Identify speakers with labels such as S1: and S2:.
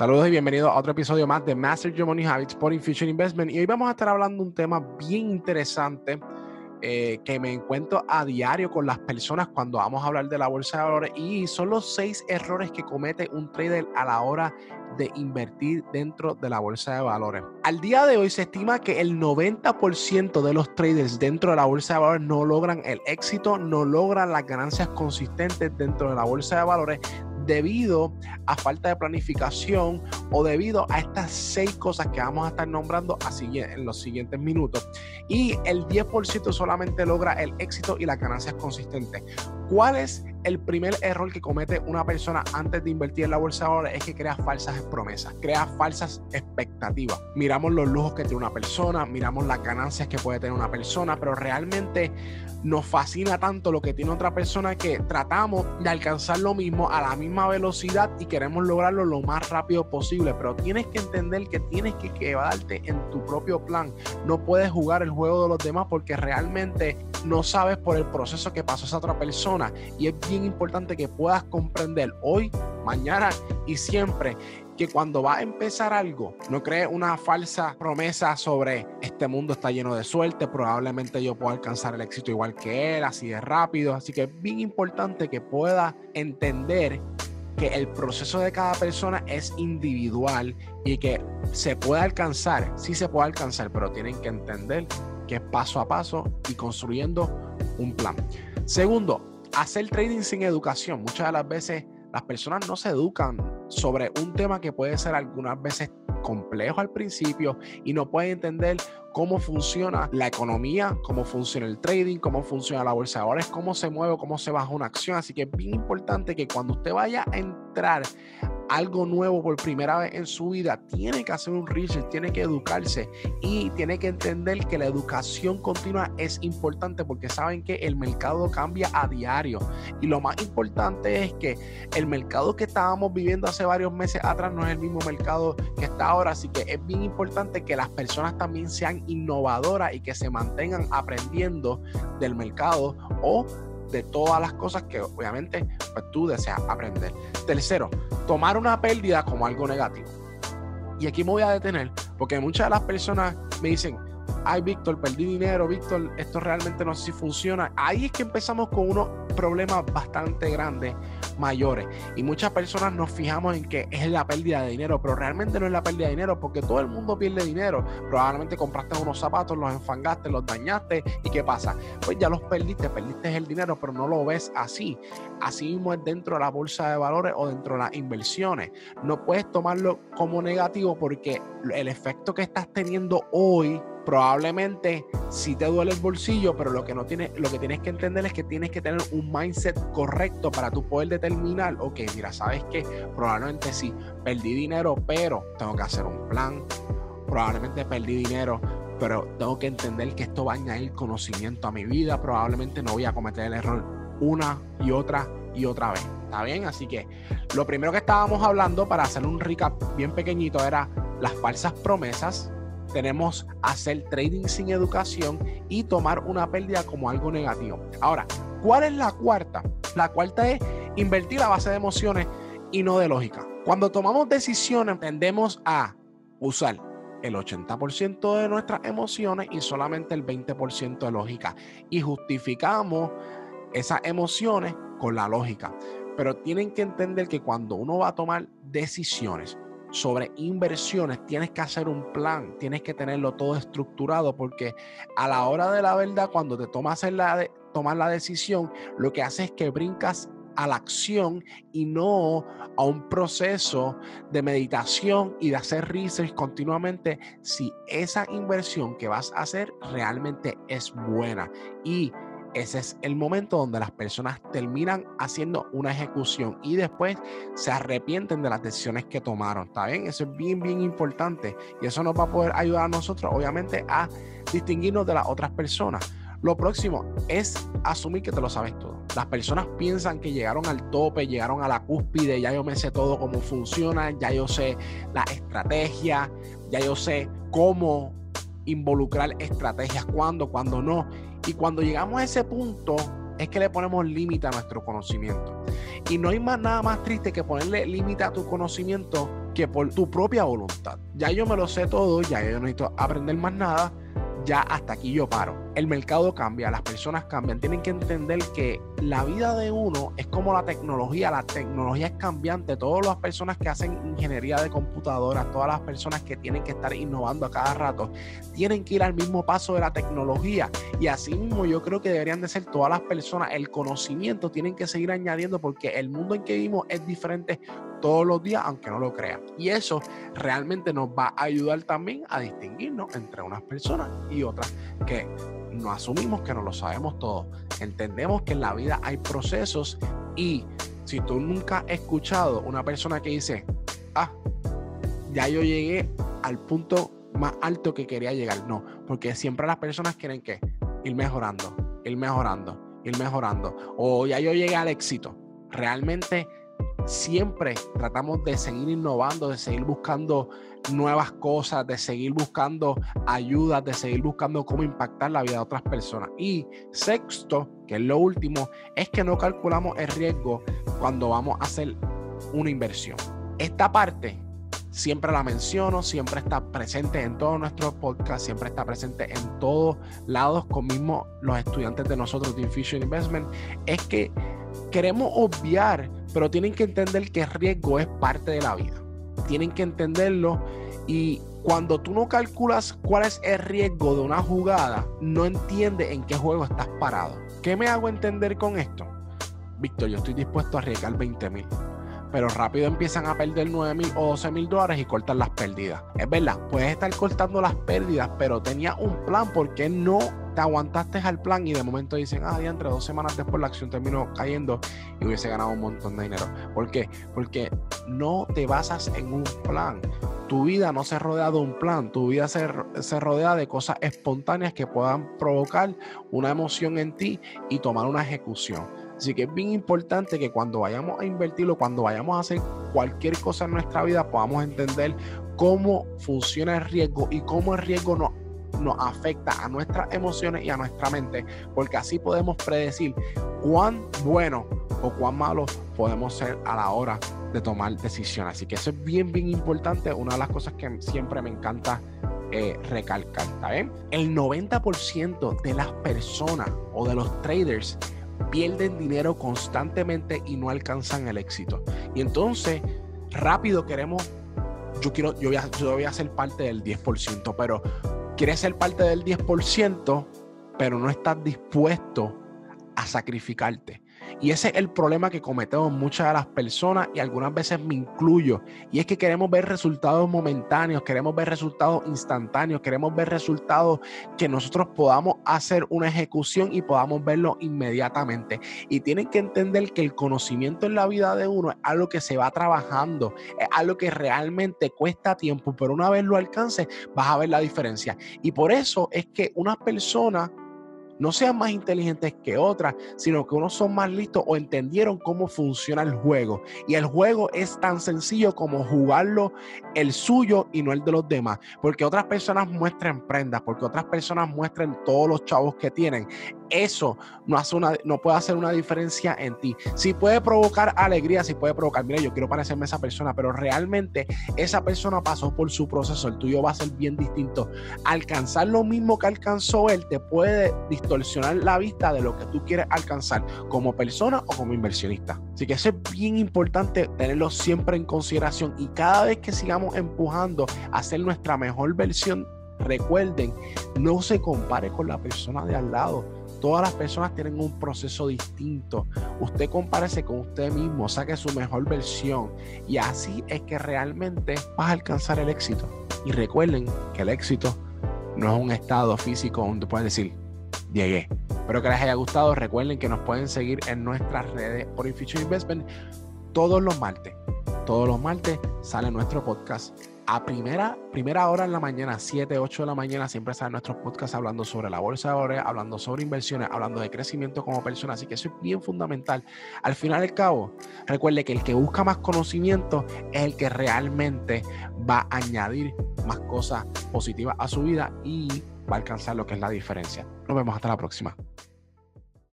S1: Saludos y bienvenidos a otro episodio más de Master Your Money Habits por Infusion Investment. Y hoy vamos a estar hablando de un tema bien interesante eh, que me encuentro a diario con las personas cuando vamos a hablar de la bolsa de valores y son los seis errores que comete un trader a la hora de invertir dentro de la bolsa de valores. Al día de hoy se estima que el 90% de los traders dentro de la bolsa de valores no logran el éxito, no logran las ganancias consistentes dentro de la bolsa de valores debido a falta de planificación o debido a estas seis cosas que vamos a estar nombrando en los siguientes minutos. Y el 10% solamente logra el éxito y las ganancias consistentes. ¿Cuál es el primer error que comete una persona antes de invertir en la bolsa de valores? Es que crea falsas promesas, crea falsas expectativas. Miramos los lujos que tiene una persona, miramos las ganancias que puede tener una persona, pero realmente nos fascina tanto lo que tiene otra persona que tratamos de alcanzar lo mismo a la misma velocidad y queremos lograrlo lo más rápido posible. Pero tienes que entender que tienes que quedarte en tu propio plan. No puedes jugar el juego de los demás porque realmente no sabes por el proceso que pasó esa otra persona. Y es bien importante que puedas comprender hoy, mañana y siempre que cuando va a empezar algo, no crees una falsa promesa sobre este mundo está lleno de suerte, probablemente yo puedo alcanzar el éxito igual que él, así de rápido. Así que es bien importante que pueda entender que el proceso de cada persona es individual y que se puede alcanzar, sí se puede alcanzar, pero tienen que entender que es paso a paso y construyendo un plan. Segundo, hacer trading sin educación. Muchas de las veces las personas no se educan sobre un tema que puede ser algunas veces complejo al principio y no pueden entender cómo funciona la economía, cómo funciona el trading, cómo funciona la bolsa de valores, cómo se mueve, cómo se baja una acción. Así que es bien importante que cuando usted vaya a entrar algo nuevo por primera vez en su vida, tiene que hacer un research, tiene que educarse y tiene que entender que la educación continua es importante porque saben que el mercado cambia a diario. Y lo más importante es que el mercado que estábamos viviendo hace varios meses atrás no es el mismo mercado que está ahora. Así que es bien importante que las personas también sean innovadoras y que se mantengan aprendiendo del mercado o de todas las cosas que obviamente pues, tú deseas aprender. Tercero, tomar una pérdida como algo negativo. Y aquí me voy a detener porque muchas de las personas me dicen, ay Víctor, perdí dinero, Víctor, esto realmente no sé si funciona. Ahí es que empezamos con unos problemas bastante grandes mayores. Y muchas personas nos fijamos en que es la pérdida de dinero, pero realmente no es la pérdida de dinero porque todo el mundo pierde dinero. Probablemente compraste unos zapatos, los enfangaste, los dañaste y ¿qué pasa? Pues ya los perdiste, perdiste el dinero, pero no lo ves así. Así mismo es dentro de la bolsa de valores o dentro de las inversiones. No puedes tomarlo como negativo porque el efecto que estás teniendo hoy probablemente sí te duele el bolsillo, pero lo que no tienes, lo que tienes que entender es que tienes que tener un mindset correcto para tú poder determinar, ok, mira, sabes que probablemente sí, perdí dinero, pero tengo que hacer un plan, probablemente perdí dinero, pero tengo que entender que esto va a añadir conocimiento a mi vida, probablemente no voy a cometer el error una y otra y otra vez. ¿Está bien? Así que lo primero que estábamos hablando para hacer un recap bien pequeñito era las falsas promesas, tenemos hacer trading sin educación y tomar una pérdida como algo negativo. Ahora, ¿cuál es la cuarta? La cuarta es invertir a base de emociones y no de lógica. Cuando tomamos decisiones tendemos a usar el 80% de nuestras emociones y solamente el 20% de lógica. Y justificamos esas emociones con la lógica. Pero tienen que entender que cuando uno va a tomar decisiones, sobre inversiones, tienes que hacer un plan, tienes que tenerlo todo estructurado, porque a la hora de la verdad, cuando te tomas la, la decisión, lo que hace es que brincas a la acción y no a un proceso de meditación y de hacer research continuamente si esa inversión que vas a hacer realmente es buena. Y ese es el momento donde las personas terminan haciendo una ejecución y después se arrepienten de las decisiones que tomaron. ¿Está bien? Eso es bien, bien importante. Y eso nos va a poder ayudar a nosotros, obviamente, a distinguirnos de las otras personas. Lo próximo es asumir que te lo sabes todo. Las personas piensan que llegaron al tope, llegaron a la cúspide, ya yo me sé todo cómo funciona, ya yo sé la estrategia, ya yo sé cómo involucrar estrategias, cuándo, cuándo no y cuando llegamos a ese punto, es que le ponemos límite a nuestro conocimiento. Y no hay más nada más triste que ponerle límite a tu conocimiento que por tu propia voluntad. Ya yo me lo sé todo, ya yo no necesito aprender más nada, ya hasta aquí yo paro. El mercado cambia, las personas cambian. Tienen que entender que la vida de uno es como la tecnología. La tecnología es cambiante. Todas las personas que hacen ingeniería de computadoras, todas las personas que tienen que estar innovando a cada rato, tienen que ir al mismo paso de la tecnología. Y así mismo yo creo que deberían de ser todas las personas. El conocimiento tienen que seguir añadiendo porque el mundo en que vivimos es diferente todos los días, aunque no lo crean. Y eso realmente nos va a ayudar también a distinguirnos entre unas personas y otras que no asumimos que no lo sabemos todo. Entendemos que en la vida hay procesos y si tú nunca has escuchado una persona que dice, ah, ya yo llegué al punto más alto que quería llegar. No, porque siempre las personas quieren que ir mejorando, ir mejorando, ir mejorando. O ya yo llegué al éxito. Realmente siempre tratamos de seguir innovando, de seguir buscando nuevas cosas, de seguir buscando ayudas, de seguir buscando cómo impactar la vida de otras personas. Y sexto, que es lo último, es que no calculamos el riesgo cuando vamos a hacer una inversión. Esta parte siempre la menciono, siempre está presente en todos nuestros podcasts, siempre está presente en todos lados, con mismo los estudiantes de nosotros de Infusion Investment, es que queremos obviar, pero tienen que entender que el riesgo es parte de la vida. Tienen que entenderlo y cuando tú no calculas cuál es el riesgo de una jugada, no entiendes en qué juego estás parado. ¿Qué me hago entender con esto? Víctor, yo estoy dispuesto a arriesgar 20 mil pero rápido empiezan a perder 9 mil o 12 mil dólares y cortan las pérdidas. Es verdad, puedes estar cortando las pérdidas, pero tenía un plan, porque no te aguantaste al plan y de momento dicen, ah, entre dos semanas después la acción terminó cayendo y hubiese ganado un montón de dinero? ¿Por qué? Porque no te basas en un plan. Tu vida no se rodea de un plan, tu vida se, se rodea de cosas espontáneas que puedan provocar una emoción en ti y tomar una ejecución. Así que es bien importante que cuando vayamos a invertirlo, cuando vayamos a hacer cualquier cosa en nuestra vida, podamos entender cómo funciona el riesgo y cómo el riesgo nos, nos afecta a nuestras emociones y a nuestra mente, porque así podemos predecir cuán bueno o cuán malo podemos ser a la hora de tomar decisiones. Así que eso es bien, bien importante. Una de las cosas que siempre me encanta eh, recalcar. El 90% de las personas o de los traders pierden dinero constantemente y no alcanzan el éxito. Y entonces, rápido queremos, yo quiero, yo voy a, yo voy a ser parte del 10%, pero quieres ser parte del 10%, pero no estás dispuesto a sacrificarte. Y ese es el problema que cometemos muchas de las personas y algunas veces me incluyo. Y es que queremos ver resultados momentáneos, queremos ver resultados instantáneos, queremos ver resultados que nosotros podamos hacer una ejecución y podamos verlo inmediatamente. Y tienen que entender que el conocimiento en la vida de uno es algo que se va trabajando, es algo que realmente cuesta tiempo, pero una vez lo alcances vas a ver la diferencia. Y por eso es que una persona no sean más inteligentes que otras, sino que unos son más listos o entendieron cómo funciona el juego. Y el juego es tan sencillo como jugarlo el suyo y no el de los demás. Porque otras personas muestran prendas, porque otras personas muestran todos los chavos que tienen eso no, hace una, no puede hacer una diferencia en ti. Si puede provocar alegría, si puede provocar, mira, yo quiero parecerme a esa persona, pero realmente esa persona pasó por su proceso, el tuyo va a ser bien distinto. Alcanzar lo mismo que alcanzó él te puede distorsionar la vista de lo que tú quieres alcanzar como persona o como inversionista. Así que eso es bien importante tenerlo siempre en consideración y cada vez que sigamos empujando a ser nuestra mejor versión, recuerden, no se compare con la persona de al lado Todas las personas tienen un proceso distinto. Usted compárese con usted mismo, saque su mejor versión y así es que realmente vas a alcanzar el éxito. Y recuerden que el éxito no es un estado físico donde pueden decir, llegué. Espero que les haya gustado. Recuerden que nos pueden seguir en nuestras redes por Infusion Investment todos los martes. Todos los martes sale nuestro podcast a primera, primera hora en la mañana, 7, 8 de la mañana, siempre salen nuestros podcasts hablando sobre la bolsa de valores, hablando sobre inversiones, hablando de crecimiento como persona. Así que eso es bien fundamental. Al final del cabo, recuerde que el que busca más conocimiento es el que realmente va a añadir más cosas positivas a su vida y va a alcanzar lo que es la diferencia. Nos vemos hasta la próxima.